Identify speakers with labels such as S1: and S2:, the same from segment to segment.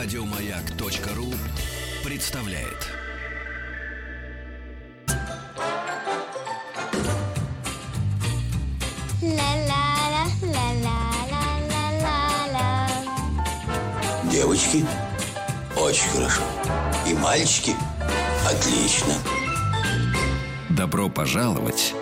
S1: Радиомаяк.ру представляет.
S2: Девочки, очень хорошо. И мальчики, отлично.
S1: Добро пожаловать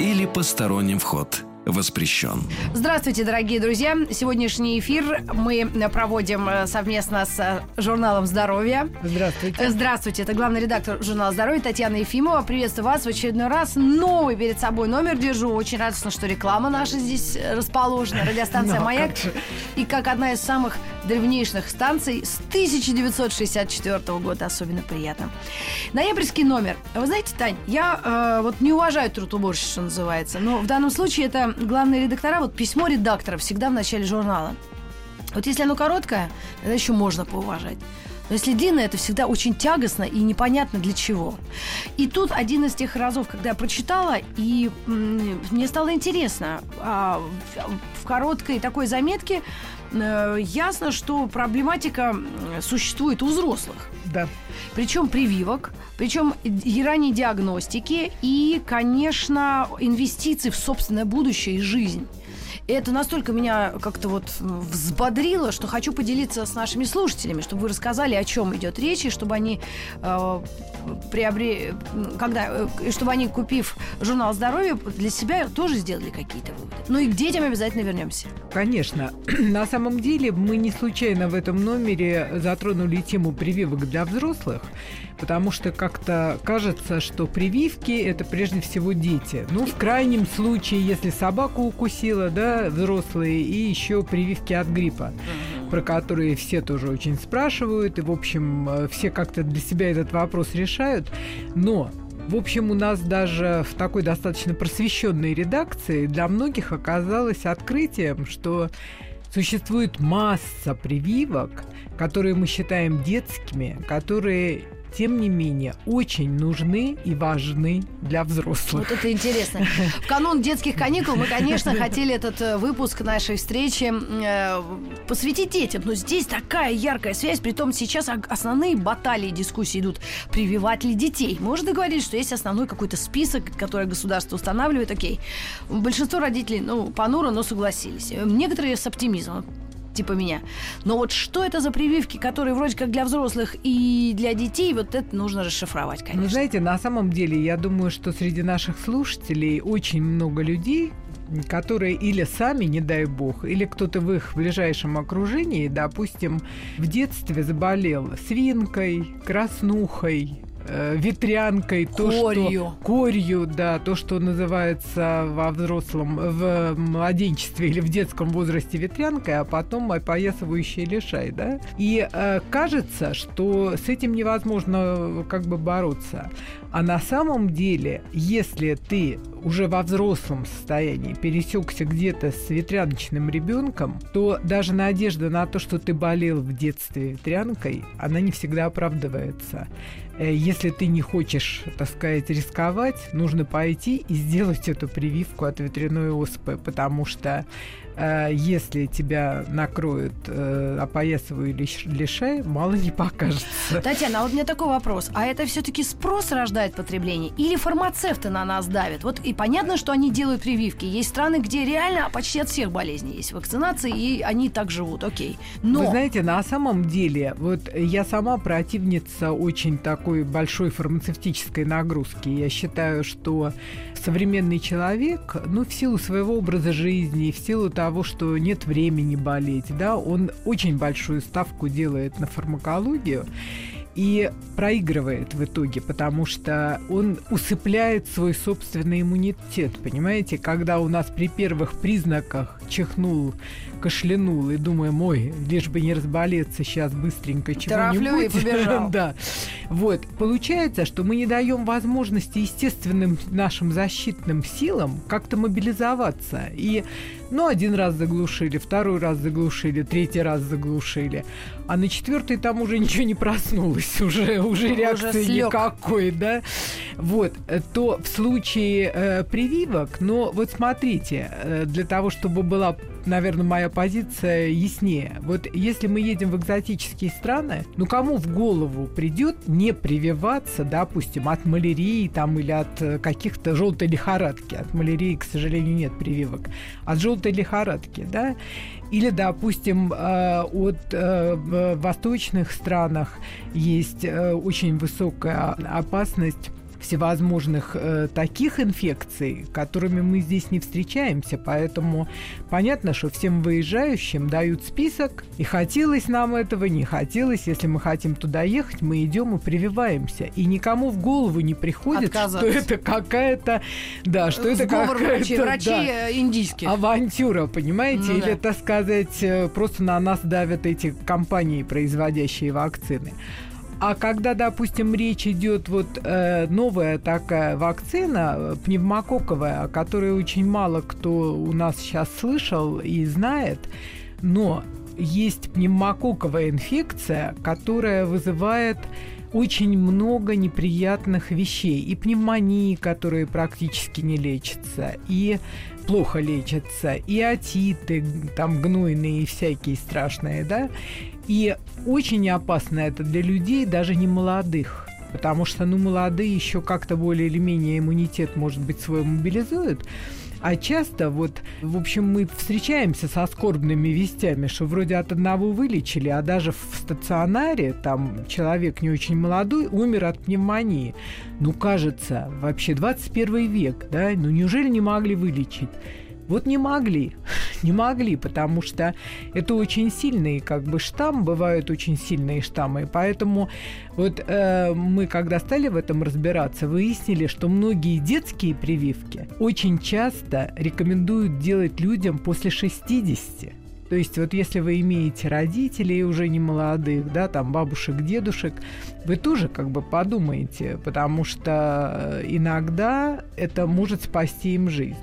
S1: или посторонним вход воспрещен.
S3: Здравствуйте, дорогие друзья. Сегодняшний эфир мы проводим э, совместно с э, журналом «Здоровье».
S4: Здравствуйте.
S3: Э, Здравствуйте. Это главный редактор журнала «Здоровье» Татьяна Ефимова. Приветствую вас в очередной раз. Новый перед собой номер держу. Очень радостно, что реклама наша здесь расположена. Радиостанция
S4: Ну,
S3: «Маяк».
S4: как же.
S3: И как одна из самых древнейших станций с 1964 года. Особенно приятно. Ноябрьский номер. Вы знаете, Тань, я э, вот не уважаю труд уборщиц, что называется. Но в данном случае это главные редактора. Вот письмо редактора всегда в начале журнала. Вот если оно короткое, тогда еще можно поуважать. Но если длинное, это всегда очень тягостно и непонятно для чего. И тут один из тех разов, когда я прочитала, и мне стало интересно. а, в, короткой такой заметке ясно, что проблематика существует у взрослых.
S4: Да.
S3: Причем прививок, причем и ранней диагностики и, конечно, инвестиций в собственное будущее и жизнь. И это настолько меня как-то вот взбодрило, что хочу поделиться с нашими слушателями, чтобы вы рассказали, о чем идет речь, и чтобы они э, приобрели, когда, э, и чтобы они, купив журнал здоровья, для себя тоже сделали какие-то выводы. Ну и к детям обязательно вернемся.
S4: Конечно. На самом деле мы не случайно в этом номере затронули тему прививок для взрослых, потому что как-то кажется, что прививки это прежде всего дети. Ну, в крайнем случае, если собаку укусила, да, взрослые, и еще прививки от гриппа, про которые все тоже очень спрашивают, и, в общем, э, все как-то для себя этот вопрос решают. Но в общем, у нас даже в такой достаточно просвещенной редакции для многих оказалось открытием, что существует масса прививок, которые мы считаем детскими, которые тем не менее, очень нужны и важны для взрослых.
S3: Вот это интересно. В канун детских каникул мы, конечно, хотели этот э, выпуск нашей встречи э, посвятить детям. Но здесь такая яркая связь. Притом сейчас основные баталии, дискуссии идут. Прививать ли детей? Мы уже договорились, что есть основной какой-то список, который государство устанавливает. Окей. Большинство родителей, ну, понуро, но согласились. Э, Некоторые с оптимизмом типа меня. Но вот что это за прививки, которые вроде как для взрослых и для детей, вот это нужно расшифровать, конечно.
S4: Ну, знаете, на самом деле, я думаю, что среди наших слушателей очень много людей, которые или сами, не дай бог, или кто-то в их ближайшем окружении, допустим, в детстве заболел свинкой, краснухой, э, ветрянкой, то,
S3: Корью.
S4: что корью, да, то, что называется во взрослом, в младенчестве или в детском возрасте ветрянкой, а потом опоясывающий лишай, да. И э, кажется, что с этим невозможно как бы бороться. А на самом деле, если ты уже во взрослом состоянии пересекся где-то с ветряночным ребенком, то даже надежда на то, что ты болел в детстве ветрянкой, она не всегда оправдывается. Э, Если ты не хочешь, так сказать, рисковать, нужно пойти и сделать эту прививку от ветряной оспы, потому что если тебя накроют э, опоясываю лиш- лишай, мало не покажется.
S3: Татьяна, а вот у меня такой вопрос. А это все-таки спрос рождает потребление? Или фармацевты на нас давят? Вот и понятно, что они делают прививки. Есть страны, где реально почти от всех болезней есть вакцинации, и они так живут, окей. Но...
S4: Вы знаете, на самом деле, вот я сама противница очень такой большой фармацевтической нагрузки. Я считаю, что современный человек, ну, в силу своего образа жизни, в силу того, что нет времени болеть, да, он очень большую ставку делает на фармакологию и проигрывает в итоге, потому что он усыпляет свой собственный иммунитет, понимаете? Когда у нас при первых признаках чихнул, кашлянул и думаем, ой, лишь бы не разболеться сейчас быстренько
S3: и
S4: чего-нибудь.
S3: побежал.
S4: Да. Вот. Получается, что мы не даем возможности естественным нашим защитным силам как-то мобилизоваться. И, ну, один раз заглушили, второй раз заглушили, третий раз заглушили. А на четвертый там уже ничего не проснулось, уже, уже реакции
S3: слёг.
S4: никакой, да. Вот, э, то в случае э, прививок, но вот смотрите, э, для того, чтобы была наверное, моя позиция яснее. Вот если мы едем в экзотические страны, ну кому в голову придет не прививаться, допустим, от малярии там или от э, каких-то желтой лихорадки. От малярии, к сожалению, нет прививок. От желтой лихорадки, да? Или, допустим, э, от э, восточных странах есть очень высокая опасность всевозможных э, таких инфекций, которыми мы здесь не встречаемся. Поэтому понятно, что всем выезжающим дают список, и хотелось нам этого, не хотелось. Если мы хотим туда ехать, мы идем и прививаемся. И никому в голову не приходит, что это какая-то, да, что это какая-то
S3: врачей, врачи да, индийские.
S4: авантюра, понимаете? Ну, Или, да. так сказать, э, просто на нас давят эти компании, производящие вакцины. А когда, допустим, речь идет вот э, новая такая вакцина э, пневмококковая, о которой очень мало кто у нас сейчас слышал и знает, но есть пневмококковая инфекция, которая вызывает очень много неприятных вещей. И пневмонии, которые практически не лечатся, и плохо лечатся, и отиты, там гнойные всякие страшные, да. И очень опасно это для людей, даже не молодых. Потому что, ну, молодые еще как-то более или менее иммунитет, может быть, свой мобилизуют. А часто вот, в общем, мы встречаемся со скорбными вестями, что вроде от одного вылечили, а даже в стационаре там человек не очень молодой умер от пневмонии. Ну, кажется, вообще 21 век, да? Ну, неужели не могли вылечить? Вот не могли, не могли, потому что это очень сильный как бы штамм, бывают очень сильные штаммы, поэтому вот э, мы когда стали в этом разбираться, выяснили, что многие детские прививки очень часто рекомендуют делать людям после 60. То есть вот если вы имеете родителей уже не молодых, да, там бабушек, дедушек, вы тоже как бы подумаете, потому что э, иногда это может спасти им жизнь.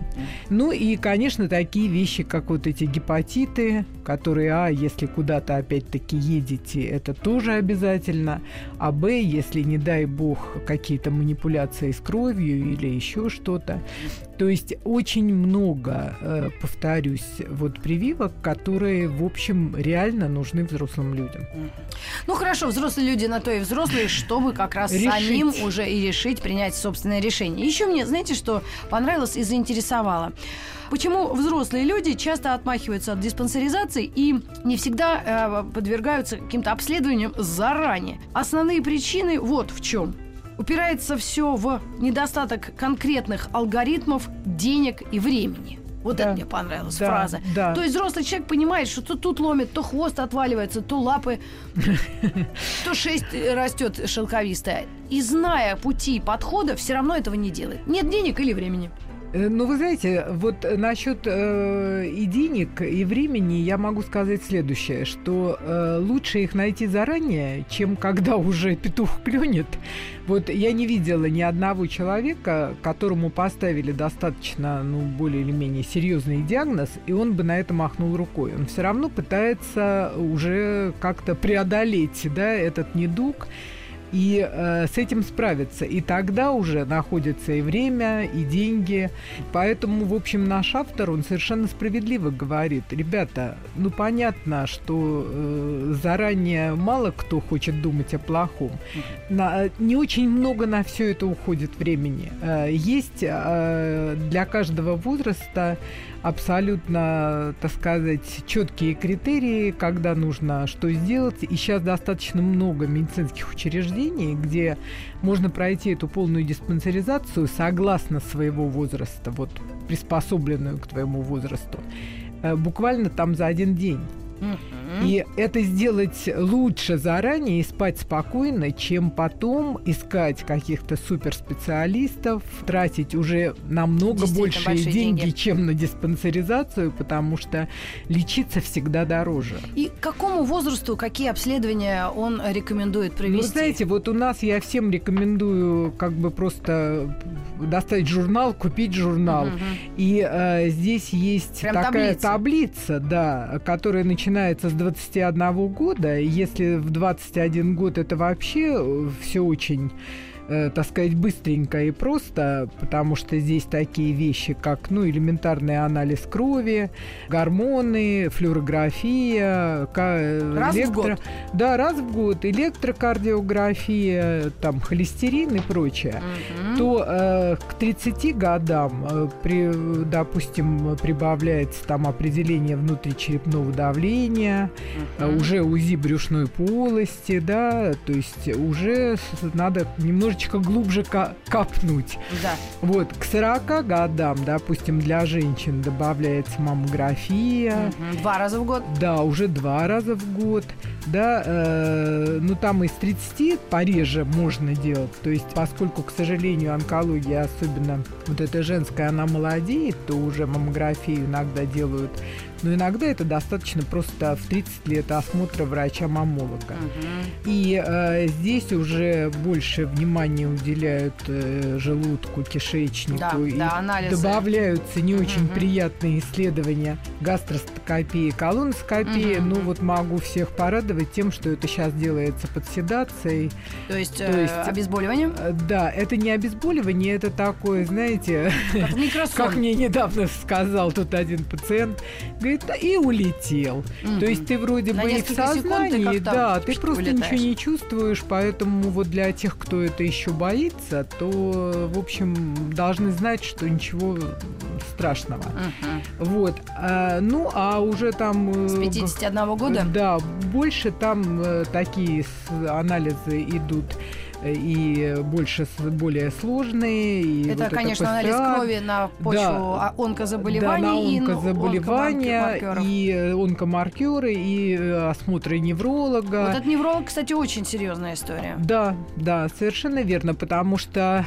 S4: Ну и, конечно, такие вещи, как вот эти гепатиты, которые, а, если куда-то опять-таки едете, это тоже обязательно, а, б, если, не дай бог, какие-то манипуляции с кровью или еще что-то. То есть очень много, э, повторюсь, вот прививок, которые, в общем, реально нужны взрослым людям.
S3: Ну хорошо, взрослые люди на то и взрослые, чтобы как раз решить. самим уже и решить, принять собственное решение. Еще мне, знаете, что понравилось и заинтересовало? Почему взрослые люди часто отмахиваются от диспансеризации и не всегда э, подвергаются каким-то обследованиям заранее? Основные причины вот в чем упирается все в недостаток конкретных алгоритмов, денег и времени. Вот да. это мне понравилась да, фраза. Да. То есть взрослый человек понимает, что то тут ломит, то хвост отваливается, то лапы, то шесть растет шелковистая. И зная пути подхода, все равно этого не делает. Нет денег или времени.
S4: Э, ну, вы знаете, вот насчет э, и денег, и времени я могу сказать следующее, что э, лучше их найти заранее, чем когда уже петух клюнет. Вот я не видела ни одного человека, которому поставили достаточно, ну, более или менее серьезный диагноз, и он бы на это махнул рукой. Он все равно пытается уже как-то преодолеть, да, этот недуг и э, с этим справиться. И тогда уже находится и время, и деньги. Поэтому, в общем, наш автор, он совершенно справедливо говорит, ребята, ну понятно, что э, заранее мало кто хочет думать о плохом. На, не очень много на все это уходит времени. Э, есть э, для каждого возраста абсолютно, так сказать, четкие критерии, когда нужно что сделать. И сейчас достаточно много медицинских учреждений, где можно пройти эту полную диспансеризацию согласно своего возраста, вот приспособленную к твоему возрасту, э, буквально там за один день. И это сделать лучше заранее и спать спокойно, чем потом искать каких-то суперспециалистов, тратить уже намного большие деньги, деньги, чем на диспансеризацию, потому что лечиться всегда дороже.
S3: И к какому возрасту какие обследования он рекомендует провести?
S4: Ну, знаете, вот у нас я всем рекомендую как бы просто достать журнал, купить журнал. Угу. И э, здесь есть Прям такая таблица. таблица, да, которая начинается с 21 года. Если в 21 год это вообще э, все очень э, так сказать, быстренько и просто, потому что здесь такие вещи, как, ну, элементарный анализ крови, гормоны, флюорография, ка-
S3: Раз в
S4: электро-
S3: год?
S4: Да, раз в год. Электрокардиография, там, холестерин и прочее.
S3: Мгм.
S4: То э, к 30 годам, э, при, допустим, прибавляется там определение внутричерепного давления, э,
S3: Мгм.
S4: уже УЗИ брюшной полости, да, то есть уже надо немножечко глубже копнуть.
S3: Да.
S4: Вот, к 40 годам, допустим, для женщин добавляется маммография,
S3: Мгм. Два раза в год.
S4: да, уже два раза в год, да, э, ну там из 30 пореже можно делать, то есть поскольку, к сожалению, онкология, особенно вот эта женская, она молодеет, то уже маммографию иногда делают, но иногда это достаточно просто в 30 лет осмотра врача-маммолога.
S3: Мгм.
S4: И э, здесь уже больше внимания уделяют э, желудку, кишечнику.
S3: Да,
S4: и
S3: да, анализы.
S4: добавляются не очень
S3: Мгм.
S4: приятные исследования гастроскопии, колоноскопии.
S3: Мгм,
S4: Ну вот могу всех порадовать тем, что это сейчас делается под седацией.
S3: То есть,
S4: То
S3: э,
S4: есть-
S3: обезболиванием,
S4: Э, Да, это не обезболивание, это такое, знаете,
S3: как
S4: как мне недавно сказал тут один пациент, говорит, «Да и улетел.
S3: Мгм.
S4: То есть ты вроде
S3: На
S4: бы и в
S3: ты
S4: сознании,
S3: как-то
S4: да, ты просто
S3: вылетаешь.
S4: ничего не чувствуешь, поэтому вот для тех, кто это еще боится, то, в общем, должны знать, что ничего страшного.
S3: Мгм.
S4: Вот. А, ну, а уже там...
S3: С
S4: э,
S3: 51 года?
S4: Да, больше там э, такие с- анализы идут э, и больше более сложные. И
S3: Это,
S4: вот
S3: конечно, анализ
S4: ПСА,
S3: крови на почву
S4: Да.
S3: онкозаболеваний
S4: да, на
S3: ну,
S4: онкозаболевания, и э, онкомаркеры, и э, осмотры невролога.
S3: Вот этот невролог, кстати, очень серьезная история.
S4: Да, да, совершенно верно, потому что,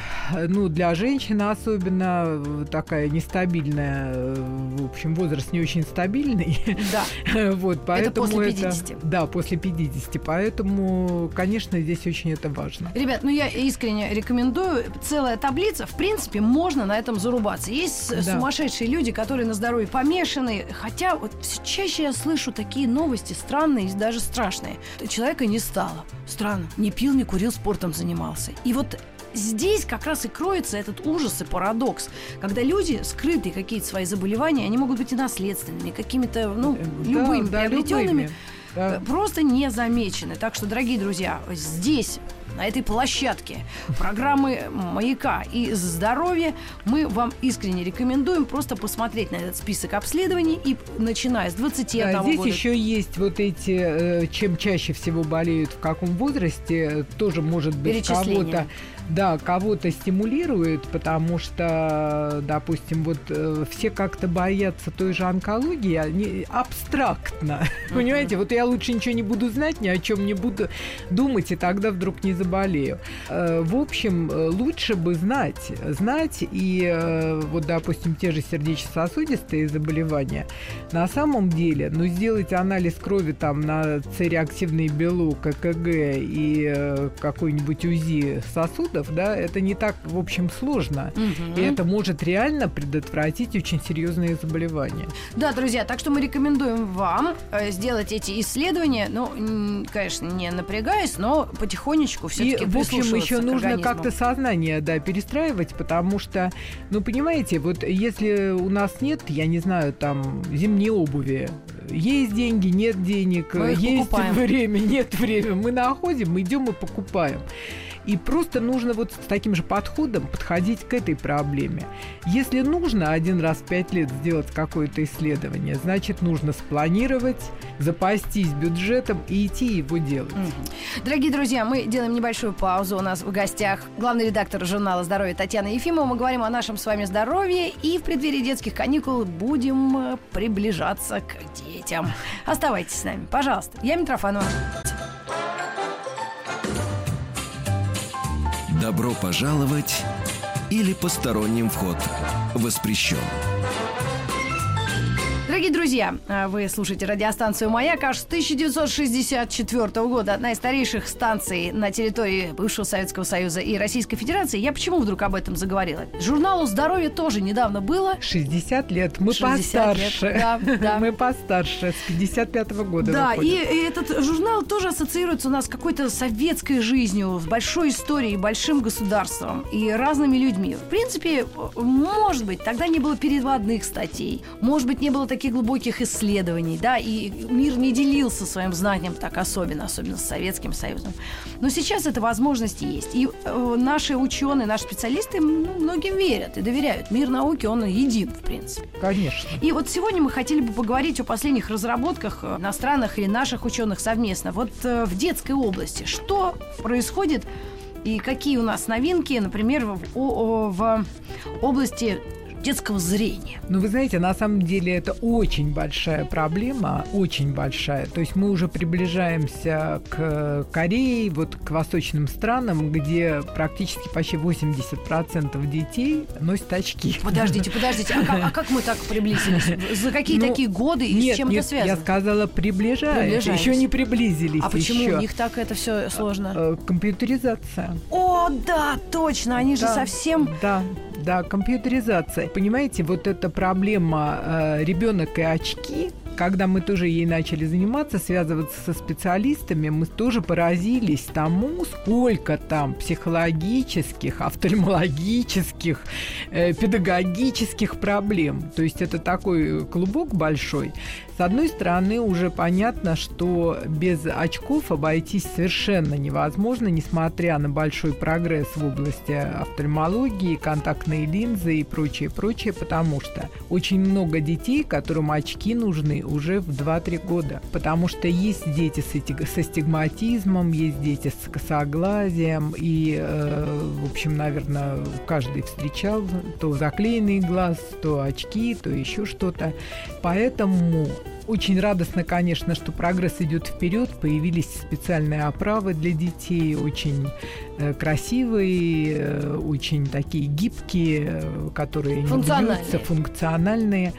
S4: ну, для женщины особенно э, такая нестабильная, в общем, возраст не очень стабильный,
S3: Да.
S4: вот, поэтому
S3: после 50.
S4: да, после 50, поэтому, конечно, здесь очень это важно.
S3: Ребят, ну я искренне рекомендую. Целая таблица, в принципе, можно на этом зарубаться. Есть
S4: Да.
S3: сумасшедшие люди, которые на здоровье помешаны. Хотя вот все чаще я слышу такие новости странные и даже страшные. Человека не стало. Странно. Не пил, не курил, спортом занимался. И вот Здесь как раз и кроется этот ужас и парадокс, когда люди скрытые какие-то свои заболевания, они могут быть и наследственными, какими-то, ну,
S4: Да,
S3: любыми,
S4: да,
S3: приобретенными,
S4: любыми, да.
S3: э, просто не замечены. Так что, дорогие друзья, здесь на этой площадке программы «Маяка» и «Здоровье» мы вам искренне рекомендуем просто посмотреть на этот список обследований и, начиная с 21
S4: Да, здесь
S3: года...
S4: еще есть вот эти, э, чем чаще всего болеют, в каком возрасте, тоже может быть кого-то, да, кого-то стимулирует, потому что, допустим, вот э, все как-то боятся той же онкологии, они абстрактно, понимаете, вот я лучше ничего не буду знать, ни о чем не буду думать, и тогда вдруг не заболею. Э, В общем, э, лучше бы знать, знать и э, вот, допустим, те же сердечно-сосудистые заболевания, на самом деле, ну, сделать анализ крови там на С-реактивный белок, ЭКГ и э, какой-нибудь УЗИ сосудов, да, это не так, в общем, сложно.
S3: Мгм.
S4: И это может реально предотвратить очень серьезные заболевания.
S3: Да, друзья, так что мы рекомендуем вам э, сделать эти исследования, ну, конечно, не напрягаясь, но потихонечку
S4: И,
S3: все-таки
S4: в общем, еще нужно как-то сознание, да, перестраивать, потому что, ну, понимаете, вот если у нас нет, я не знаю, там, зимней обуви, есть деньги, нет денег,
S3: Мы
S4: есть
S3: покупаем.
S4: время, нет времени, мы находим, идем и покупаем. И просто нужно вот с таким же подходом подходить к этой проблеме. Если нужно один раз в пять лет сделать какое-то исследование, значит, нужно спланировать, запастись бюджетом и идти его делать.
S3: Дорогие друзья, мы делаем небольшую паузу. У нас в гостях главный редактор журнала «Здоровье» Татьяна Ефимова. Мы говорим о нашем с вами здоровье и в преддверии детских каникул будем э, приближаться к детям. Оставайтесь с нами, пожалуйста. Я Митрофанова.
S1: Добро пожаловать или посторонним вход воспрещен.
S3: Дорогие друзья, а, вы слушаете радиостанцию «Маяк» аж с 1964 года. Одна из старейших станций на территории бывшего Советского Союза и Российской Федерации. Я почему вдруг об этом заговорила? Журналу «Здоровье» тоже недавно было.
S4: 60 лет. Мы
S3: 60
S4: постарше.
S3: лет, да, да.
S4: Мы постарше. С 55 года
S3: Да, и, и этот журнал тоже ассоциируется у нас с какой-то советской жизнью, с большой историей, большим государством и разными людьми. В принципе, может быть, тогда не было переводных статей, может быть, не было таких глубоких исследований, да, и мир не делился своим знанием так особенно, особенно с Советским Союзом. Но сейчас эта возможность есть. И э, наши ученые, наши специалисты многим верят и доверяют. Мир науки, он един, в принципе.
S4: Конечно.
S3: И вот сегодня мы хотели бы поговорить о последних разработках э, иностранных или наших ученых совместно. Вот э, в детской области что происходит и какие у нас новинки, например, в, о- в области детского зрения?
S4: Ну, вы знаете, на самом деле это очень большая проблема, очень большая. То есть мы уже приближаемся к Корее, вот к восточным странам, где практически почти 80% детей носят очки.
S3: Подождите, подождите, а как, а как мы так приблизились? За какие
S4: Ну,
S3: такие годы и
S4: Нет,
S3: с чем
S4: нет,
S3: это связано?
S4: я сказала приближаемся, еще не приблизились
S3: а почему
S4: еще.
S3: у них так это все сложно?
S4: Э, Компьютеризация.
S3: О, да, точно, они же
S4: Да.
S3: совсем...
S4: Да, да, компьютеризация. Понимаете, вот эта проблема ребенок и очки, когда мы тоже ей начали заниматься, связываться со специалистами, мы тоже поразились тому, сколько там психологических, офтальмологических, э, педагогических проблем. То есть это такой клубок большой. С одной стороны, уже понятно, что без очков обойтись совершенно невозможно, несмотря на большой прогресс в области офтальмологии, контактные линзы и прочее, прочее, потому что очень много детей, которым очки нужны уже в 2-3 года. Потому что есть дети с со стигматизмом, есть дети с косоглазием, и, э, в общем, наверное, каждый встречал то заклеенный глаз, то очки, то еще что-то. Поэтому очень радостно, конечно, что прогресс идет вперед. Появились специальные оправы для детей, очень э, красивые, э, очень такие гибкие, э, которые не бьются, функциональные.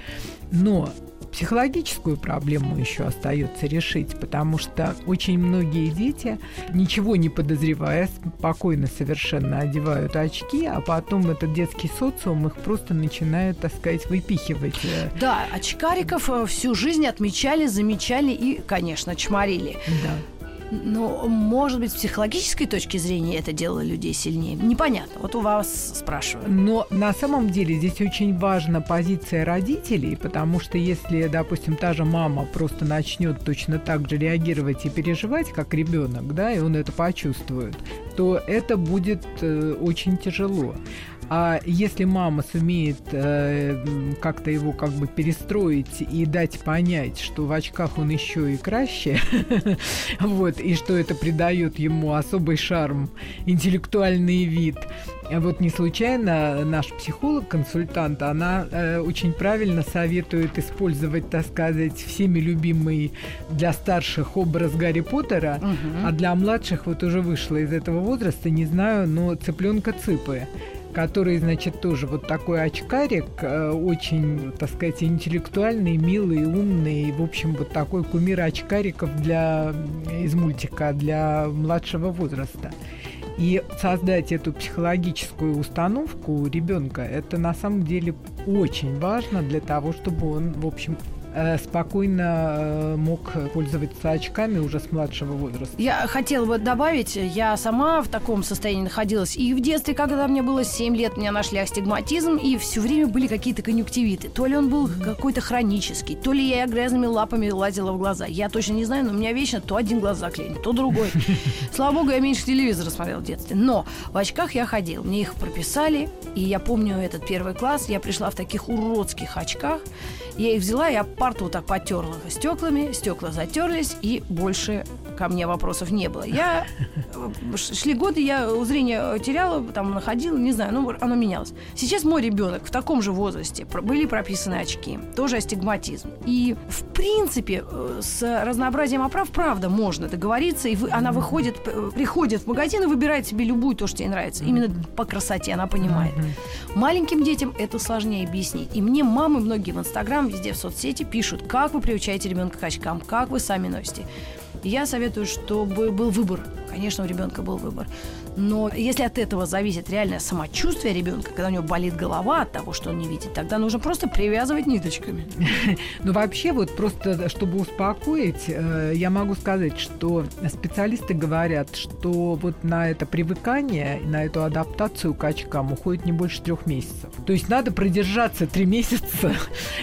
S4: Но психологическую проблему еще остается решить, потому что очень многие дети, ничего не подозревая, спокойно совершенно одевают очки, а потом этот детский социум их просто начинает, так сказать, выпихивать. э,
S3: Да, очкариков э, всю жизнь отмечали, замечали и, конечно, чморили.
S4: Да.
S3: Но, может быть, с психологической точки зрения это делало людей сильнее? Непонятно. Вот у вас спрашиваю.
S4: Но на самом деле здесь очень важна позиция родителей, потому что если, допустим, та же мама просто начнет точно так же реагировать и переживать, как ребенок, да, и он это почувствует, то это будет э, очень тяжело. А если мама сумеет э, как-то его как бы перестроить и дать понять, что в очках он еще и краще, вот, и что это придает ему особый шарм, интеллектуальный вид, а Вот не случайно наш психолог-консультант, она э, очень правильно советует использовать, так сказать, всеми любимый для старших образ Гарри Поттера, а для младших вот уже вышла из этого возраста, не знаю, но цыпленка Цыпы который, значит, тоже вот такой очкарик, э, очень, так сказать, интеллектуальный, милый, умный, в общем, вот такой кумир очкариков для, из мультика для младшего возраста. И создать эту психологическую установку у ребенка, это на самом деле очень важно для того, чтобы он, в общем, спокойно э, мог пользоваться очками уже с младшего возраста.
S3: Я хотела бы добавить, я сама в таком состоянии находилась. И в детстве, когда мне было 7 лет, меня нашли астигматизм, и все время были какие-то конъюнктивиты. То ли он был какой-то хронический, то ли я грязными лапами лазила в глаза. Я точно не знаю, но у меня вечно то один глаз заклеен, то другой. Слава богу, я меньше телевизора смотрела в детстве. Но в очках я ходил, мне их прописали, и я помню этот первый класс, я пришла в таких уродских очках, я их взяла, я парту вот так потерла стеклами, стекла затерлись, и больше ко мне вопросов не было. Я э, шли годы, я зрение теряла, там находила, не знаю, ну оно менялось. Сейчас мой ребенок в таком же возрасте были прописаны очки, тоже астигматизм. И в принципе э, с разнообразием оправ правда можно договориться, и вы- она выходит, приходит в магазин и выбирает себе любую то, что ей нравится. Именно по красоте она понимает. Маленьким детям это сложнее объяснить. И мне мамы многие в Инстаграм Везде в соцсети пишут, как вы приучаете ребенка к очкам, как вы сами носите. Я советую, чтобы был выбор. Конечно, у ребенка был выбор. Но если от этого зависит реальное самочувствие ребенка, когда у него болит голова от того, что он не видит, тогда нужно просто привязывать ниточками.
S4: Ну, вообще, вот просто, чтобы успокоить, э, я могу сказать, что специалисты говорят, что вот на это привыкание, на эту адаптацию к очкам уходит не больше трех месяцев. То есть надо продержаться три месяца,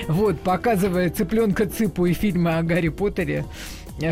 S4: вот, показывая цыпленка Цыпу и фильмы о Гарри Поттере,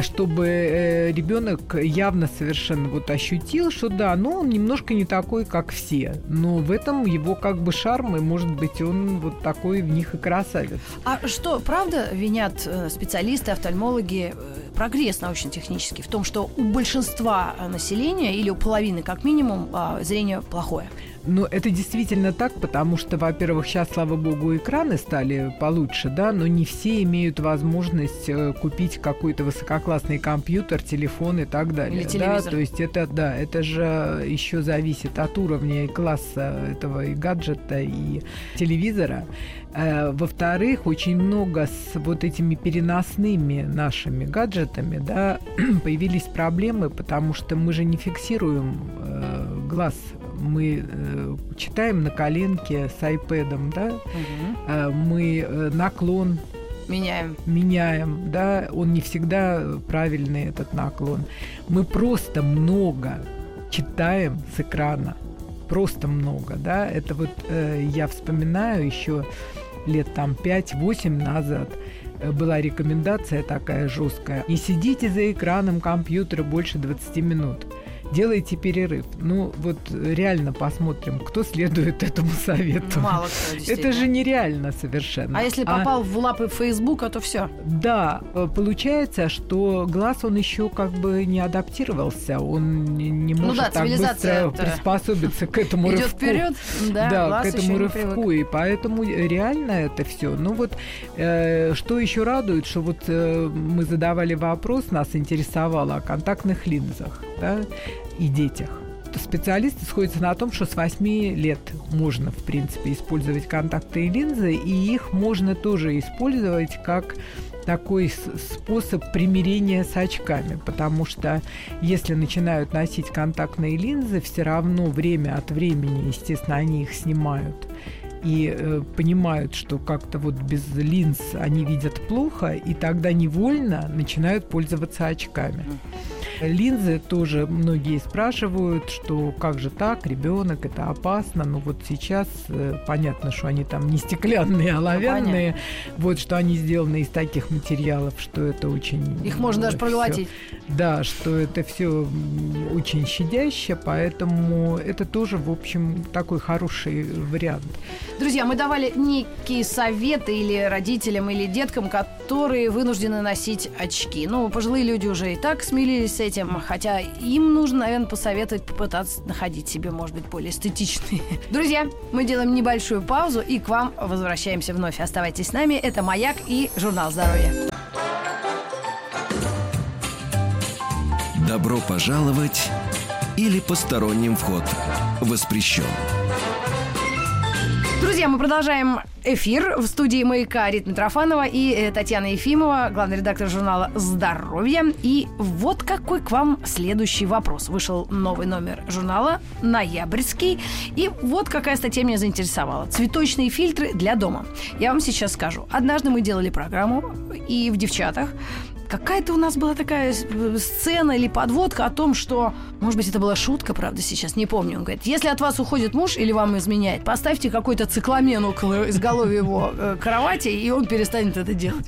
S4: чтобы э, ребенок явно совершенно вот ощутил, что да, ну он немножко не такой, как все, но в этом его как бы шарм, и может быть он вот такой в них и красавец.
S3: А что, правда винят э, специалисты, офтальмологи прогресс научно-технический в том, что у большинства населения или у половины как минимум а, зрение плохое?
S4: Ну, это действительно так, потому что, во-первых, сейчас, слава богу, экраны стали получше, да, но не все имеют возможность э, купить какой-то высококлассный компьютер, телефон и так далее.
S3: Или телевизор.
S4: Да, то есть это, да, это же еще зависит от уровня и класса этого и гаджета, и телевизора. Э, во-вторых, очень много с вот этими переносными нашими гаджетами, да, появились проблемы, потому что мы же не фиксируем э, глаз мы э, читаем на коленке с iPad, да, угу. э, мы наклон
S3: меняем.
S4: Меняем, да, он не всегда правильный этот наклон. Мы просто много читаем с экрана, просто много, да. Это вот э, я вспоминаю еще лет там 5-8 назад э, была рекомендация такая жесткая. Не сидите за экраном компьютера больше 20 минут делайте перерыв. Ну, вот реально посмотрим, кто следует этому совету.
S3: Мало кто,
S4: Это же нереально совершенно.
S3: А если попал а... в лапы Фейсбука, то все.
S4: Да, э, получается, что глаз он еще как бы не адаптировался, он не, ну может ну да, так быстро приспособиться к этому
S3: Идет
S4: рывку.
S3: вперед, да,
S4: да к этому рывку, и поэтому реально это все. Ну вот, э, что еще радует, что вот э, мы задавали вопрос, нас интересовало о контактных линзах, да, и детях. Специалисты сходятся на том, что с 8 лет можно, в принципе, использовать контактные линзы, и их можно тоже использовать как такой способ примирения с очками, потому что если начинают носить контактные линзы, все равно время от времени, естественно, они их снимают и э, понимают, что как-то вот без линз они видят плохо, и тогда невольно начинают пользоваться очками. Линзы тоже многие спрашивают, что как же так, ребенок, это опасно. Но вот сейчас э, понятно, что они там не стеклянные, а ну, оловянные. Ну, вот что они сделаны из таких материалов, что это очень...
S3: Их можно даже проглотить.
S4: Да, что это все очень щадяще, поэтому это тоже, в общем, такой хороший вариант.
S3: Друзья, мы давали некие советы или родителям, или деткам, которые вынуждены носить очки. Ну, пожилые люди уже и так смирились этим, хотя им нужно, наверное, посоветовать попытаться находить себе, может быть, более эстетичные. Друзья, мы делаем небольшую паузу и к вам возвращаемся вновь. Оставайтесь с нами. Это «Маяк» и журнал «Здоровье».
S1: Добро пожаловать или посторонним вход воспрещен.
S3: Друзья, мы продолжаем эфир в студии «Маяка» Рит Митрофанова и э, Татьяна Ефимова, главный редактор журнала «Здоровье». И вот какой к вам следующий вопрос. Вышел новый номер журнала «Ноябрьский». И вот какая статья меня заинтересовала. Цветочные фильтры для дома. Я вам сейчас скажу. Однажды мы делали программу, и в «Девчатах» какая-то у нас была такая э, сцена или подводка о том, что, может быть, это была шутка, правда, сейчас не помню. Он говорит, если от вас уходит муж или вам изменяет, поставьте какой-то цикламен около изголовья его э, кровати, и он перестанет это делать.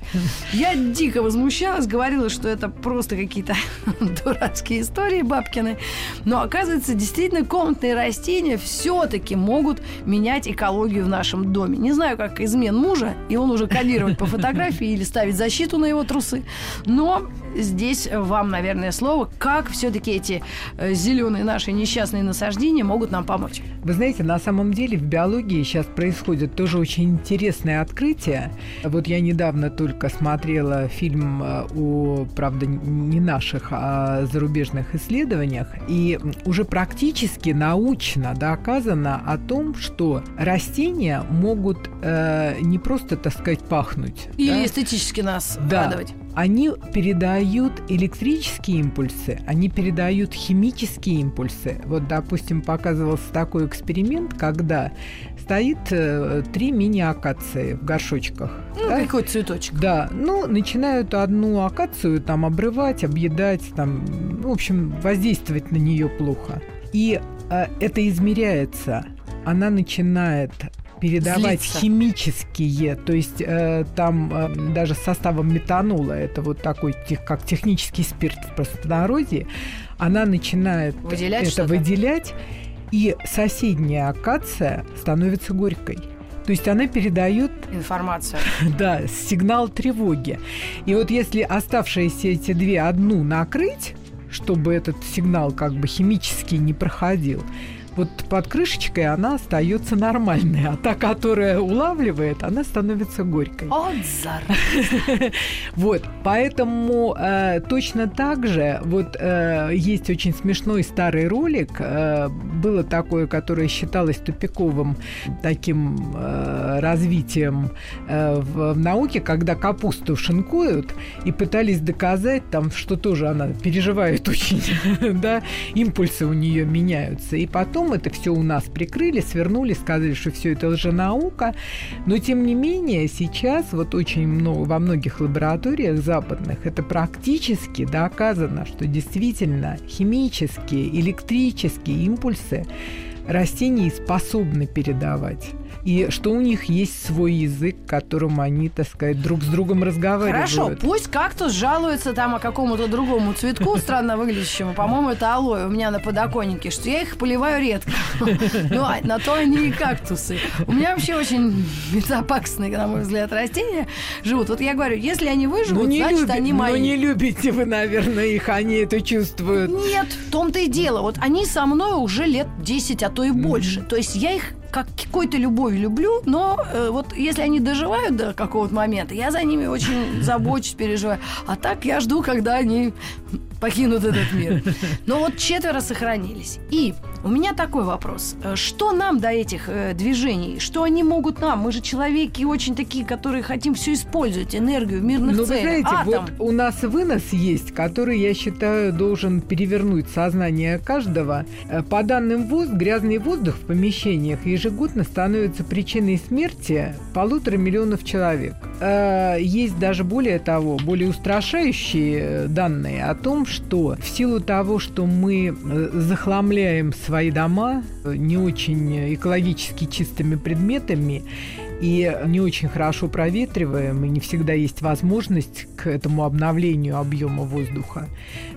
S3: Я дико возмущалась, говорила, что это просто какие-то дурацкие истории бабкины. Но оказывается, действительно, комнатные растения все-таки могут менять экологию в нашем доме. Не знаю, как измен мужа, и он уже кодировать по фотографии или ставить защиту на его трусы. Nå здесь вам, наверное, слово, как все-таки эти зеленые наши несчастные насаждения могут нам помочь.
S4: Вы знаете, на самом деле в биологии сейчас происходит тоже очень интересное открытие. Вот я недавно только смотрела фильм о, правда, не наших, а зарубежных исследованиях, и уже практически научно доказано о том, что растения могут э, не просто, так сказать, пахнуть.
S3: Или да? эстетически нас
S4: да.
S3: радовать.
S4: Они передают электрические импульсы, они передают химические импульсы. Вот, допустим, показывался такой эксперимент, когда стоит э, три мини-акации в горшочках.
S3: Ну, да? какой цветочек.
S4: Да, ну, начинают одну акацию там обрывать, объедать, там, в общем, воздействовать на нее плохо. И э, это измеряется. Она начинает передавать Злиться. химические, то есть э, там э, даже составом метанола, это вот такой тех, как технический спирт в простонародье, она начинает
S3: выделять
S4: это выделять, и соседняя акация становится горькой. То есть она передает
S3: информацию.
S4: Да, сигнал тревоги. И вот если оставшиеся эти две одну накрыть, чтобы этот сигнал как бы химически не проходил, вот под крышечкой она остается нормальной, а та, которая улавливает, она становится горькой.
S3: Вот
S4: Вот, поэтому э, точно так же, вот э, есть очень смешной старый ролик, э, было такое, которое считалось тупиковым таким э, развитием э, в науке, когда капусту шинкуют и пытались доказать там, что тоже она переживает очень, да, импульсы у нее меняются, и потом потом это все у нас прикрыли, свернули, сказали, что все это лженаука. Но, тем не менее, сейчас вот очень много, во многих лабораториях западных это практически доказано, что действительно химические, электрические импульсы растений способны передавать и что у них есть свой язык, которым они, так сказать, друг с другом разговаривают.
S3: Хорошо, пусть кактус жалуется там о какому-то другому цветку, странно выглядящему. По-моему, это алоэ у меня на подоконнике, что я их поливаю редко. Ну, а на то они и кактусы. У меня вообще очень безопасные, на мой взгляд, растения живут. Вот я говорю, если они выживут, ну, значит, они мои.
S4: Ну, не любите вы, наверное, их, они это чувствуют.
S3: Нет, в том-то и дело. Вот они со мной уже лет 10, а то и больше. То есть я их как какой-то любовь люблю, но э, вот если они доживают до какого-то момента, я за ними очень забочусь, переживаю. А так я жду, когда они покинут этот мир. Но вот четверо сохранились. И у меня такой вопрос. Э, что нам до этих э, движений? Что они могут нам? Мы же человеки очень такие, которые хотим все использовать, энергию мирных
S4: ну,
S3: целях.
S4: вы знаете, Атом. вот у нас вынос есть, который, я считаю, должен перевернуть сознание каждого. Э, по данным ВОЗ, грязный воздух в помещениях ежегодно становится причиной смерти полутора миллионов человек. Э, есть даже более того, более устрашающие данные о том, что в силу того, что мы захламляем свои дома э, не очень экологически чистыми предметами, и не очень хорошо проветриваем, и не всегда есть возможность к этому обновлению объема воздуха,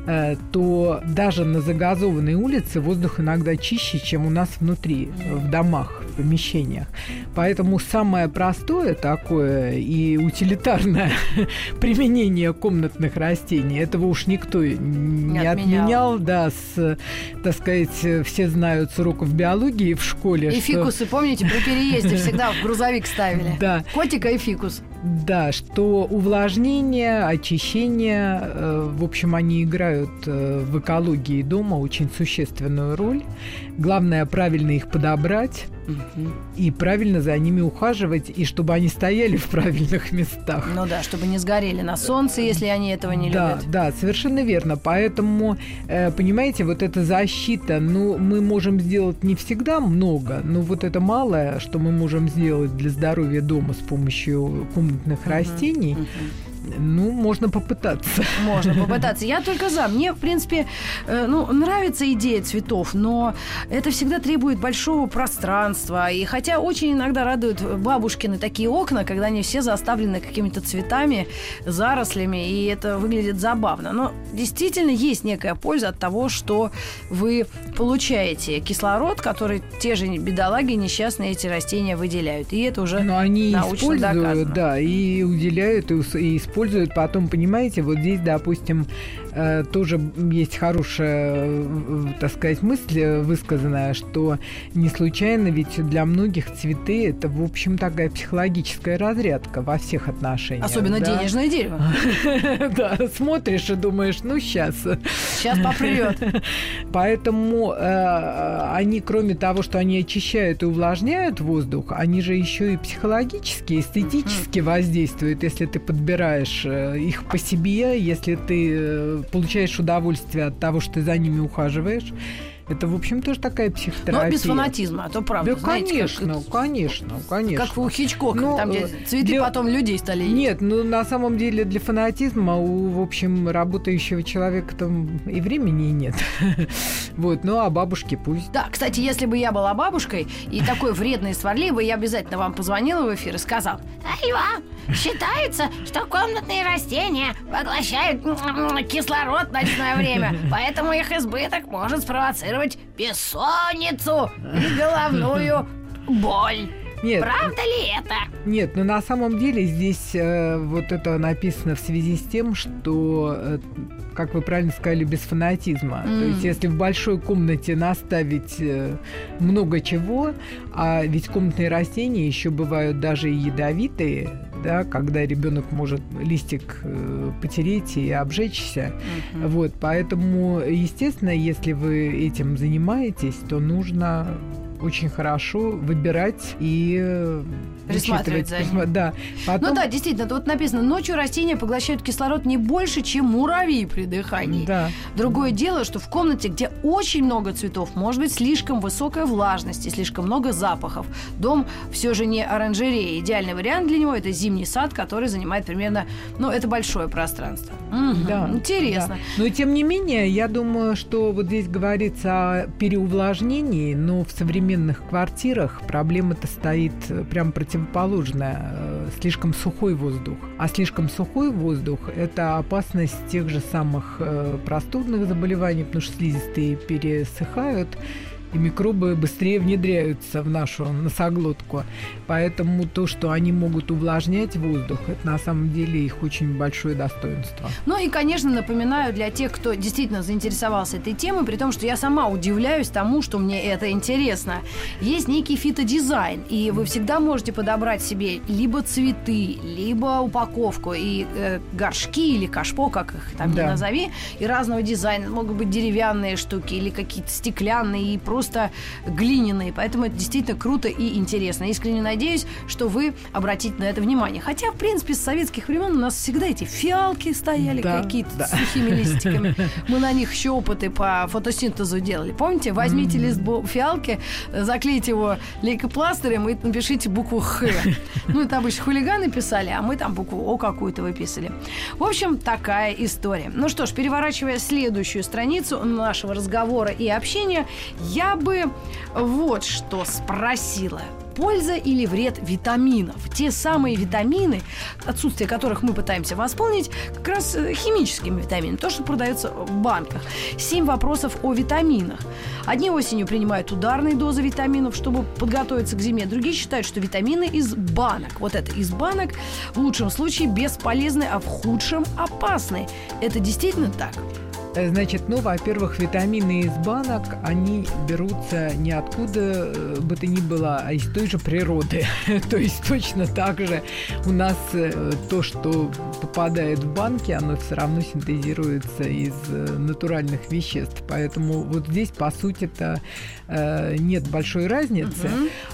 S4: э, то даже на загазованной улице воздух иногда чище, чем у нас внутри, в домах, в помещениях. Поэтому самое простое такое и утилитарное применение комнатных растений, этого уж никто не, не отменял. отменял. Да, с, так сказать, все знают с уроков биологии в школе.
S3: И что... фикусы, помните, при переезде всегда в грузовик ставили.
S4: Да.
S3: Котика и фикус.
S4: Да, что увлажнение, очищение, э, в общем, они играют э, в экологии дома очень существенную роль. Главное правильно их подобрать угу. и правильно за ними ухаживать, и чтобы они стояли в правильных местах.
S3: Ну да, чтобы не сгорели на солнце, если они этого не
S4: да,
S3: любят.
S4: Да, совершенно верно. Поэтому, э, понимаете, вот эта защита, ну, мы можем сделать не всегда много, но вот это малое, что мы можем сделать для здоровья дома с помощью комнатных угу, растений. Угу ну, можно попытаться.
S3: Можно попытаться. Я только за. Мне, в принципе, э, ну, нравится идея цветов, но это всегда требует большого пространства. И хотя очень иногда радуют бабушкины такие окна, когда они все заставлены какими-то цветами, зарослями, и это выглядит забавно. Но действительно есть некая польза от того, что вы получаете кислород, который те же бедолаги несчастные эти растения выделяют. И это уже
S4: Но они научно используют, доказано. да, и уделяют, и используют используют потом, понимаете, вот здесь, допустим, тоже есть хорошая, э, так сказать, мысль высказанная, что не случайно ведь для многих цветы это, в общем, такая психологическая разрядка во всех отношениях.
S3: Особенно
S4: да?
S3: денежное дерево.
S4: Да, смотришь и думаешь, ну сейчас.
S3: Сейчас попрет.
S4: Поэтому э, они, кроме того, что они очищают и увлажняют воздух, они же еще и психологически, эстетически воздействуют, если ты подбираешь э, их по себе, если ты э, получаешь удовольствие от того, что ты за ними ухаживаешь. Это, в общем, тоже такая психотерапия.
S3: Но без фанатизма, а то правда.
S4: Да,
S3: знаете,
S4: конечно,
S3: как,
S4: конечно, конечно.
S3: Как у Хичкока,
S4: Но,
S3: там, где
S4: э,
S3: цветы
S4: для-
S3: потом людей стали есть.
S4: Нет, ну на самом деле для фанатизма у, в общем, работающего человека там и времени нет. Вот, ну а бабушки пусть.
S3: Да, кстати, если бы я была бабушкой и такой вредной и сварливой, я обязательно вам позвонила в эфир и сказала,
S5: Айва, считается, что комнатные растения поглощают кислород в ночное время, поэтому их избыток может спровоцировать бессонницу и головную боль.
S4: Нет,
S5: Правда ли это?
S4: Нет, но на самом деле здесь э, вот это написано в связи с тем, что, э, как вы правильно сказали, без фанатизма. То
S3: М.
S4: есть, если в большой комнате наставить э, много чего, а ведь комнатные растения еще бывают даже и ядовитые, да, когда ребенок может листик э, потереть и обжечься. Вот, поэтому, естественно, если вы этим занимаетесь, то нужно очень хорошо выбирать и э,
S3: Присматривать за
S4: Присма- Да. Потом-
S3: Ну да, действительно, тут написано, ночью растения поглощают кислород не больше, чем муравьи при дыхании.
S4: Да.
S3: Другое дело, что в комнате, где очень много цветов, может быть слишком высокая влажность и слишком много запахов. Дом все же не оранжерея. Идеальный вариант для него это зимний сад, который занимает примерно, ну, это большое пространство. Мгм,
S4: Да,
S3: Интересно.
S4: да. Но тем не менее, я думаю, что вот здесь говорится о переувлажнении, но в современных квартирах проблема-то стоит э, прям противоположная. э, Слишком сухой воздух. А слишком сухой воздух – это опасность тех же самых э, простудных заболеваний, потому что слизистые пересыхают, и микробы быстрее внедряются в нашу носоглотку. Поэтому то, что они могут увлажнять воздух, это на самом деле их очень большое достоинство.
S3: Ну и, конечно, напоминаю для тех, кто действительно заинтересовался этой темой, при том, что я сама удивляюсь тому, что мне это интересно. Есть некий фитодизайн, и вы всегда можете подобрать себе либо цветы, либо упаковку, и э, горшки или кашпо, как их там
S4: Да.
S3: ни назови, и разного дизайна. Могут быть деревянные штуки или какие-то стеклянные и просто глиняные. Поэтому это действительно круто и интересно. Искренне надеюсь, что вы обратите на это внимание. Хотя, в принципе, с советских времен у нас всегда эти фиалки стояли
S4: Да,
S3: какие-то
S4: да.
S3: с сухими листиками. Мы на них еще опыты по фотосинтезу делали. Помните? Возьмите лист фиалки, заклейте его лейкопластырем и напишите букву «Х». Ну, это обычно хулиганы писали, а мы там букву «О» какую-то выписали. В общем, такая история. Ну что ж, переворачивая следующую страницу нашего разговора и общения, я бы вот что спросила польза или вред витаминов. Те самые витамины, отсутствие которых мы пытаемся восполнить, как раз э, химическими витаминами, то, что продается в банках. Семь вопросов о витаминах. Одни осенью принимают ударные дозы витаминов, чтобы подготовиться к зиме. Другие считают, что витамины из банок, вот это из банок, в лучшем случае бесполезны, а в худшем опасны. Это действительно так?
S4: Значит, ну, во-первых, витамины из банок, они берутся не откуда э, бы то ни было, а из той же природы. То есть точно так же у нас э, то, что попадает в банки, оно все равно синтезируется из э, натуральных веществ. Поэтому вот здесь, по сути-то, нет большой разницы.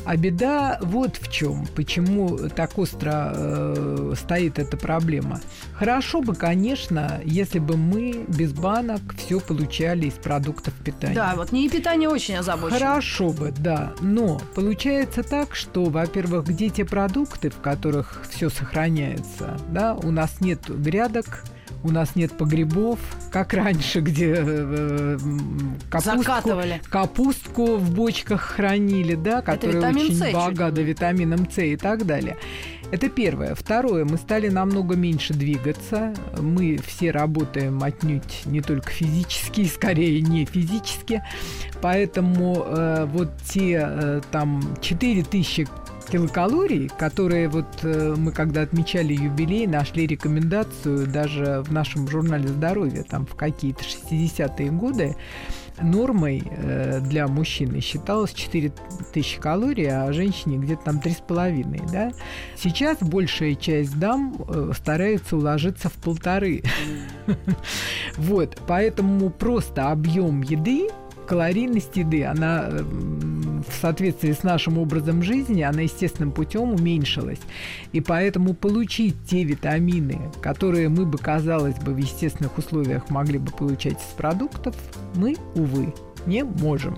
S4: А беда вот в чем, почему так остро стоит эта проблема. Хорошо бы, конечно, если бы мы без банок все получали из продуктов питания.
S3: Да, вот не питание очень озабочено.
S4: Хорошо бы, да. Но получается так, что, во-первых, где те продукты, в которых все сохраняется, да, у нас нет грядок, у нас нет погребов, как раньше, где э, м, капустку,
S3: Закатывали.
S4: капустку в бочках хранили, да, которая очень
S3: С
S4: богата витамином С и так далее. Это первое. Второе, мы стали намного меньше двигаться. Мы все работаем отнюдь не только физически, скорее не физически. Поэтому э, вот те э, там 4000 килокалорий, которые вот э, мы когда отмечали юбилей, нашли рекомендацию даже в нашем журнале здоровья, там в какие-то 60-е годы, нормой э, для мужчины считалось 4000 калорий, а женщине где-то там 3,5. Да? Сейчас большая часть дам э, старается уложиться в полторы. Вот, поэтому просто объем еды калорийность еды, она э, в соответствии с нашим образом жизни, она естественным путем уменьшилась. И поэтому получить те витамины, которые мы бы, казалось бы, в естественных условиях могли бы получать из продуктов, мы, увы, не можем.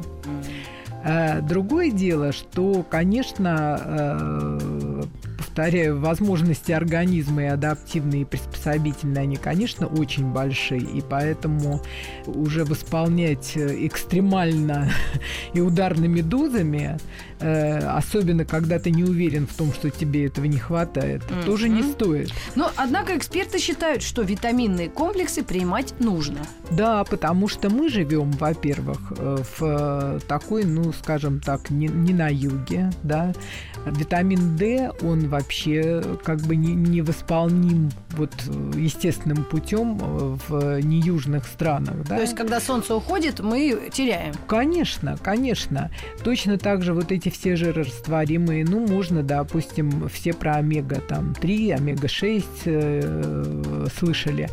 S4: Э, другое дело, что, конечно, э, повторяю, возможности организма и адаптивные, и приспособительные, они, конечно, очень большие, и поэтому уже восполнять э, экстремально и ударными дозами, э, особенно когда ты не уверен в том, что тебе этого не хватает, mm-hmm. тоже не стоит.
S3: Но, однако, эксперты считают, что витаминные комплексы принимать нужно.
S4: Да, потому что мы живем, во-первых, э, в такой, ну, скажем так, не, не на юге, да. Витамин D, он, вообще как бы не, невосполним вот естественным путем в неюжных странах. Да?
S3: То есть, когда солнце уходит, мы теряем.
S4: Конечно, конечно. Точно так же вот эти все жирорастворимые, ну, можно, допустим, все про омега там 3, омега 6 э, слышали.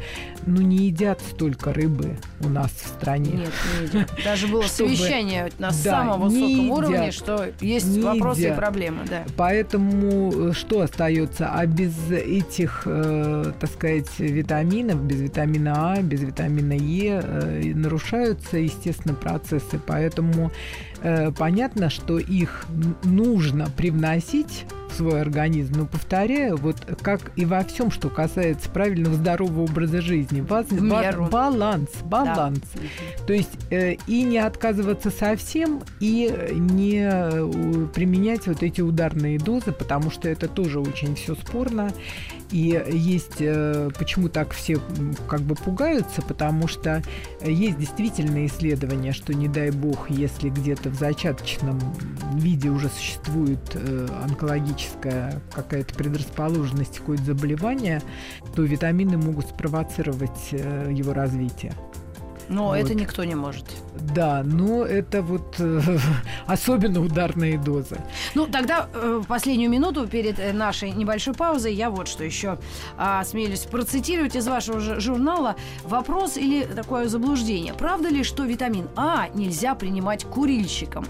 S4: Ну, не едят столько рыбы у нас в стране.
S3: Нет, не едят. Даже было совещание на самом высоком уровне, что есть вопросы и проблемы. Да.
S4: Поэтому э, что остается, а без этих, э, так сказать, витаминов, без витамина А, без витамина Е э, нарушаются, естественно, процессы. Поэтому понятно, что их нужно привносить свой организм. Но повторяю, вот как и во всем, что касается правильного здорового образа жизни, баз, ба- баланс, баланс. Да. То есть э, и не отказываться совсем, и не э, применять вот эти ударные дозы, потому что это тоже очень все спорно. И есть, э, почему так все как бы пугаются, потому что есть действительно исследования, что не дай бог, если где-то в зачаточном виде уже существует э, онкологическая какая-то предрасположенность, какое-то заболевание, то витамины могут спровоцировать э, его развитие.
S3: Но вот. это никто не может.
S4: Да, но это вот э, особенно ударные дозы.
S3: Ну, тогда э, последнюю минуту перед э, нашей небольшой паузой я вот что еще э, смелюсь процитировать из вашего журнала. Вопрос или такое заблуждение. Правда ли, что витамин А нельзя принимать курильщикам?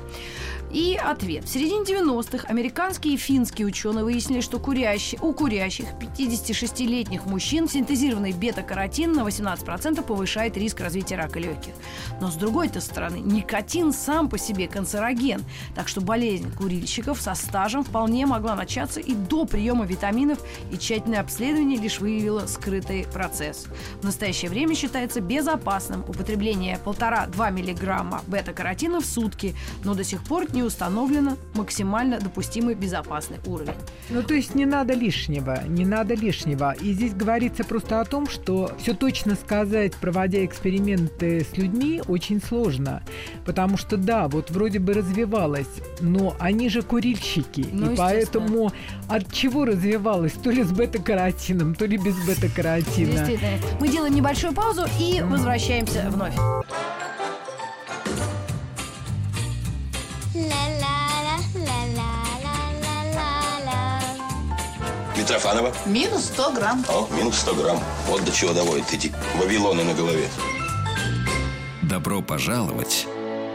S3: И ответ. В середине 90-х американские и финские ученые выяснили, что курящие, у курящих 56-летних мужчин синтезированный бета-каротин на 18% повышает риск развития рака легких. Но с другой-то стороны, никотин сам по себе канцероген, так что болезнь курильщиков со стажем вполне могла начаться и до приема витаминов, и тщательное обследование лишь выявило скрытый процесс. В настоящее время считается безопасным употребление 1,5-2 мг бета-каротина в сутки, но до сих пор не не установлено максимально допустимый безопасный уровень.
S4: Ну, то есть не надо лишнего, не надо лишнего. И здесь говорится просто о том, что все точно сказать, проводя эксперименты с людьми, очень сложно. Потому что, да, вот вроде бы развивалось, но они же курильщики. Ну, и поэтому от чего развивалось? То ли с бета-каротином, то ли без бета-каротина.
S3: Действительно. Мы делаем небольшую паузу и возвращаемся вновь.
S2: Митрофанова?
S5: Минус 100 грамм.
S2: О, минус 100 грамм. Вот до чего доводят эти вавилоны на голове.
S1: Добро пожаловать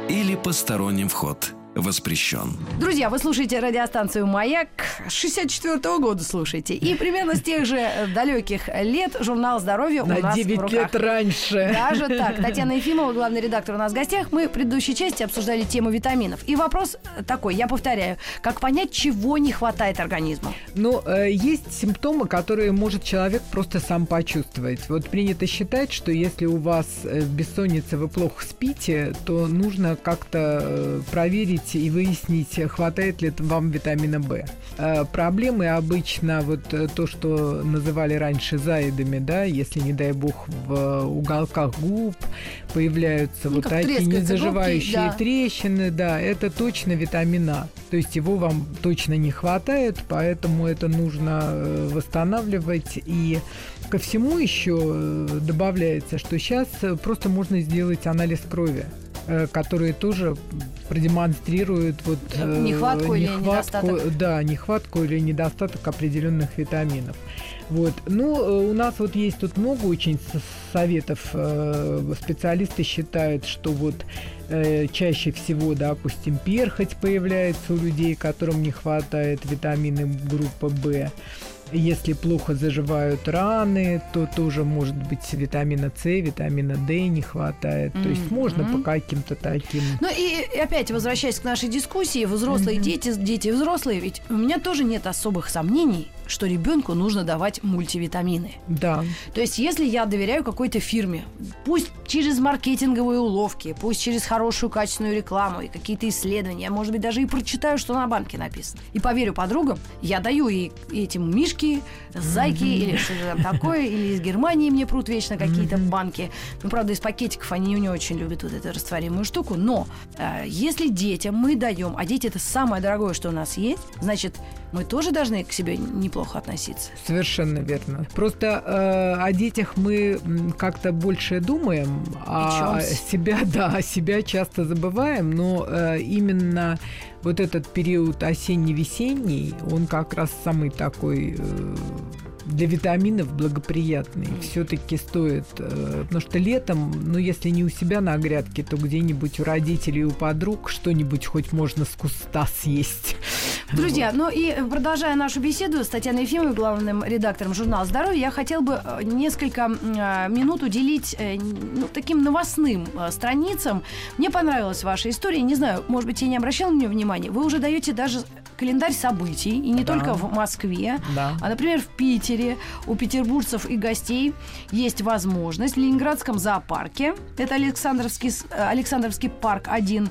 S1: или посторонним вход – воспрещен.
S3: Друзья, вы слушаете радиостанцию «Маяк». 64 -го года слушайте. И примерно с тех же далеких лет журнал «Здоровье»
S4: На
S3: у нас
S4: 9
S3: в руках.
S4: лет раньше.
S3: Даже так. Татьяна Ефимова, главный редактор у нас в гостях. Мы в предыдущей части обсуждали тему витаминов. И вопрос такой, я повторяю. Как понять, чего не хватает организму?
S4: Ну, э, есть симптомы, которые может человек просто сам почувствовать. Вот принято считать, что если у вас э, бессонница, вы плохо спите, то нужно как-то э, проверить проверить и выяснить, хватает ли вам витамина В. Э, проблемы обычно вот э, то, что называли раньше заидами, да, если, не дай бог, в уголках губ появляются
S3: Ну,
S4: вот такие незаживающие
S3: губки, да.
S4: трещины, да, это точно витамин А. То есть его вам точно не хватает, поэтому это нужно э, восстанавливать. И ко всему еще добавляется, что сейчас просто можно сделать анализ крови э, который тоже продемонстрирует вот э,
S3: Нехватку или
S4: нехватку,
S3: недостаток?
S4: да, нехватку или недостаток определенных витаминов. Вот. Ну, э, у нас вот есть тут много очень советов. Специалисты считают, что вот чаще всего, допустим, перхоть появляется у людей, которым не хватает витамина группы В. Если плохо заживают раны, то тоже может быть витамина С, витамина D не хватает. То есть можно
S3: Мгм.
S4: по каким-то таким
S3: Ну и опять возвращаясь к нашей дискуссии, взрослые дети, дети и взрослые, ведь у меня тоже нет особых сомнений, что ребенку нужно давать мультивитамины.
S4: Да,
S3: То есть, если я доверяю какой-то фирме, пусть через маркетинговые уловки, пусть через хорошую качественную рекламу и какие-то исследования, я, может быть, даже и прочитаю, что на банке написано. И поверю подругам, я даю и этим мишки, зайки или что-то там такое, или из Германии мне прут вечно какие-то банки. Ну, правда, из пакетиков они не очень любят вот эту растворимую штуку. Но э, если детям мы даем, а дети это самое дорогое, что у нас есть, значит, мы тоже должны к себе неплохо относиться.
S4: Совершенно верно. Просто э, о детях мы как-то больше думаем, а
S3: Печёмся.
S4: себя, да, о себя часто забываем, но э, именно вот этот период осенне-весенний, он как раз самый такой э, для витаминов благоприятный. Все-таки стоит, э, потому что летом, ну если не у себя на грядке, то где-нибудь у родителей, у подруг что-нибудь хоть можно с куста съесть.
S3: Друзья, ну и продолжая нашу беседу с Татьяной Ефимовой, главным редактором журнала «Здоровье», я хотел бы э, несколько э, минут уделить ну, таким новостным страницам. Мне понравилась ваша история. Не знаю, может быть, я не обращала на нее внимания. Вы уже даете даже календарь событий, и не
S4: Да.
S3: только в Москве,
S4: Да.
S3: а, например, в Питере у петербуржцев и гостей есть возможность в Ленинградском зоопарке, это Александровский, э, Александровский парк 1,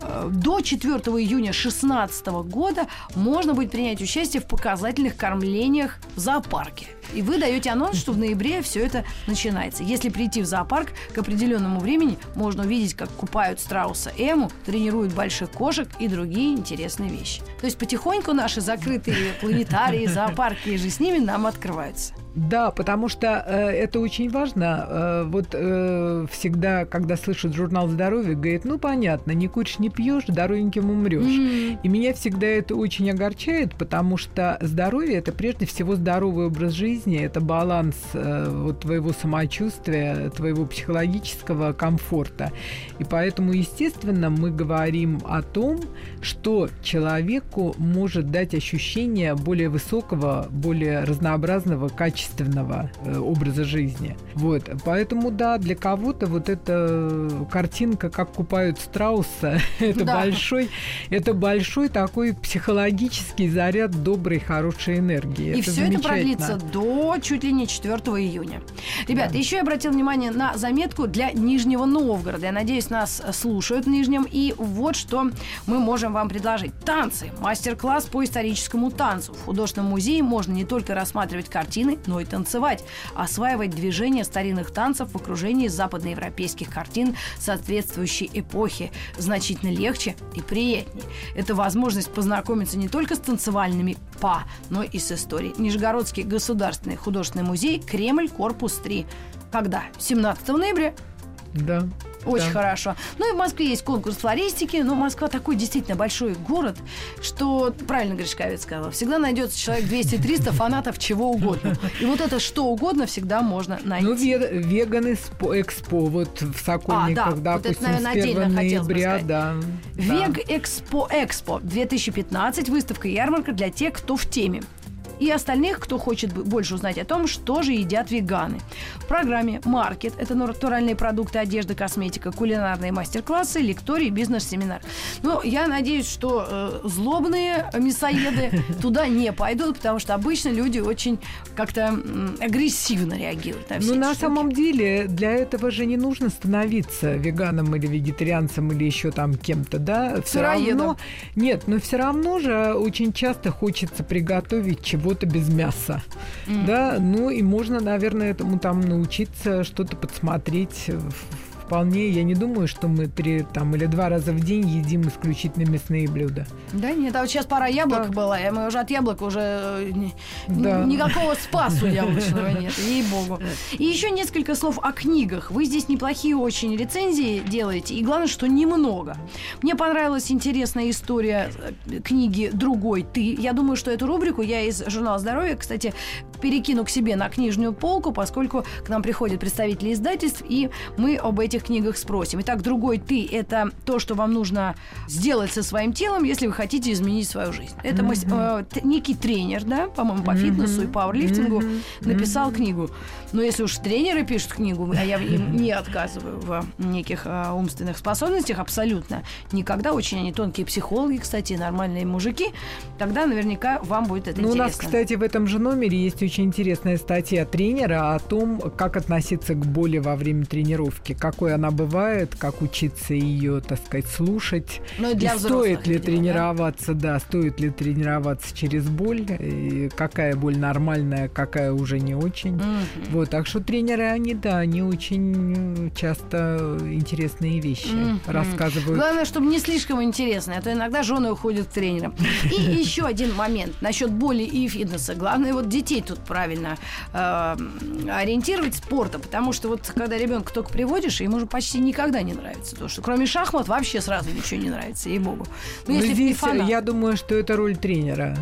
S3: э, до 4 июня 2016 года можно будет принять участие в показательных кормлениях в зоопарке. И вы даете анонс, что в ноябре все это начинается. Если прийти в зоопарк к определенному времени, можно увидеть, как купают страуса Эму, тренируют больших кошек и другие интересные вещи. То есть потихоньку наши закрытые планетарии, зоопарки и же с ними нам открываются.
S4: Да, потому что э, это очень важно. Э, вот э, всегда, когда слышат журнал здоровья, говорит, ну понятно, не куришь, не пьешь, здоровеньким умрешь. И меня всегда это очень огорчает, потому что здоровье это прежде всего здоровый образ жизни, это баланс э, вот твоего самочувствия, твоего психологического комфорта. И поэтому, естественно, мы говорим о том, что человеку может дать ощущение более высокого, более разнообразного, качественного э, образа жизни. Вот, поэтому да, для кого-то вот эта картинка, как купают страуса, это
S3: Да.
S4: большой, это большой такой психологический заряд доброй, хорошей энергии.
S3: И все это продлится до чуть ли не 4 июня. Ребята, еще я обратил внимание на заметку для Нижнего Новгорода. Я надеюсь, нас слушают в Нижнем. И вот что мы можем вам предложить. Танцы. Мастер-класс по историческому танцу. В художественном музее можно не только рассматривать картины, но и танцевать. Осваивать движения старинных танцев в окружении западноевропейских картин соответствующей эпохи. Значительно легче и приятнее. Это возможность познакомиться не только с танцевальными па, но и с историей. Нижегородский государственный художественный музей Кремль, корпус 3. Когда? 17 ноября.
S4: Да.
S3: Очень
S4: Да.
S3: хорошо. Ну и в Москве есть конкурс флористики, но Москва такой действительно большой город, что, правильно Гришковец сказал, всегда найдется человек 200-300 фанатов чего угодно. И вот это что угодно всегда можно найти.
S4: Ну, ве- веган экспо, вот в Сокольниках,
S3: А, да, вот это,
S4: допустим,
S3: наверное,
S4: с 1
S3: отдельно хотелось бы
S4: ноября, да.
S3: Вег Экспо Экспо 2015 выставка и ярмарка для тех, кто в теме. И остальных, кто хочет больше узнать о том, что же едят веганы. В программе «Маркет» – это натуральные продукты, одежда, косметика, кулинарные мастер-классы, лектории, бизнес-семинар. Но я надеюсь, что э, злобные мясоеды туда не пойдут, потому что обычно люди очень как-то агрессивно реагируют на все
S4: Ну, на
S3: штуки.
S4: самом деле, для этого же не нужно становиться веганом или вегетарианцем или еще там кем-то, да? Все
S3: Сыроедом.
S4: равно. Нет, но все равно же очень часто хочется приготовить чего-то без мяса. Да, ну и можно, наверное, этому там научиться, что-то подсмотреть. В- Вполне, я не думаю, что мы три там или два раза в день едим исключительно мясные блюда.
S3: Да нет, а вот сейчас пора яблока
S4: Да.
S3: была, и мы уже от яблок уже э,
S4: Да.
S3: никакого спасу яблочного нет, ей-богу. И еще несколько слов о книгах. Вы здесь неплохие очень рецензии делаете, и главное, что немного. Мне понравилась интересная история э, книги «Другой ты». Я думаю, что эту рубрику я из журнала «Здоровье», кстати, перекину к себе на книжную полку, поскольку к нам приходят представители издательств, и мы об этих книгах спросим. Итак, «Другой ты» — это то, что вам нужно сделать со своим телом, если вы хотите изменить свою жизнь. Это мас- э, т- некий тренер, да, по-моему, по фитнесу и пауэрлифтингу написал книгу. Но если уж тренеры пишут книгу, а я им не отказываю в неких э, умственных способностях абсолютно никогда. Очень они тонкие психологи, кстати, нормальные мужики. Тогда наверняка вам будет это
S4: Ну, у
S3: интересно.
S4: нас, кстати, в этом же номере есть очень интересная статья тренера о том, как относиться к боли во время тренировки, какой она бывает, как учиться ее, так сказать, слушать.
S3: Ну, и
S4: И
S3: для взрослых,
S4: стоит ли
S3: видимо, да?
S4: тренироваться, да? стоит ли тренироваться через боль, и какая боль нормальная, какая уже не очень.
S3: Мгм.
S4: Вот, так что тренеры, они, да, они очень часто интересные вещи
S3: Мгм.
S4: рассказывают.
S3: Главное, чтобы не слишком интересно, а то иногда жены уходят к тренерам. И еще один момент насчет боли и фитнеса. Главное вот детей тут правильно э, ориентировать спорта, потому что вот когда ребенка только приводишь, ему же почти никогда не нравится то, что кроме шахмат вообще сразу ничего не нравится, ей-богу. Ну,
S4: Но
S3: если
S4: здесь
S3: фанат.
S4: я думаю, что это роль тренера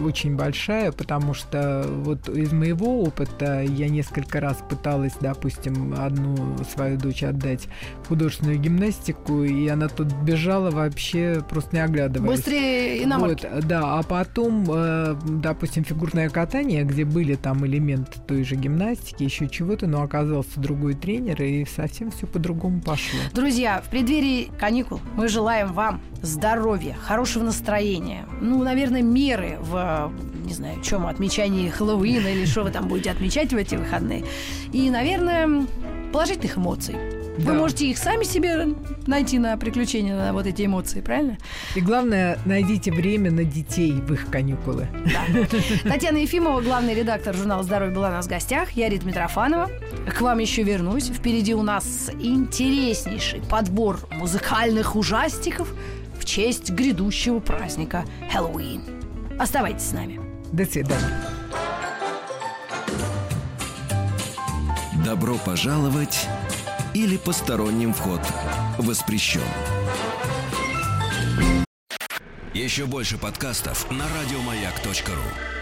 S4: очень большая, потому что вот из моего опыта я несколько раз пыталась, допустим, одну свою дочь отдать в художественную гимнастику, и она тут бежала вообще просто не оглядываясь.
S3: Быстрее иномарки.
S4: Вот, да, а потом, э, допустим, фигурное катание, где были там элементы той же гимнастики, еще чего-то, но оказался другой тренер, и совсем все по-другому пошло.
S3: Друзья, в преддверии каникул мы желаем вам здоровья, хорошего настроения. Ну, наверное, меры в, не знаю, чем отмечании Хэллоуина или что вы там будете отмечать в эти выходные. И, наверное, положительных эмоций. Вы
S4: Да.
S3: можете их сами себе найти на приключения, на вот эти эмоции, правильно?
S4: И главное, найдите время на детей в их каникулы.
S3: Да. Татьяна Ефимова, главный редактор журнала «Здоровье» была у нас в гостях. Я Рита Митрофанова. К вам еще вернусь. Впереди у нас интереснейший подбор музыкальных ужастиков в честь грядущего праздника Хэллоуин. Оставайтесь с нами.
S4: До свидания.
S1: Добро пожаловать или посторонним вход воспрещен. Еще больше подкастов на радиомаяк.ру.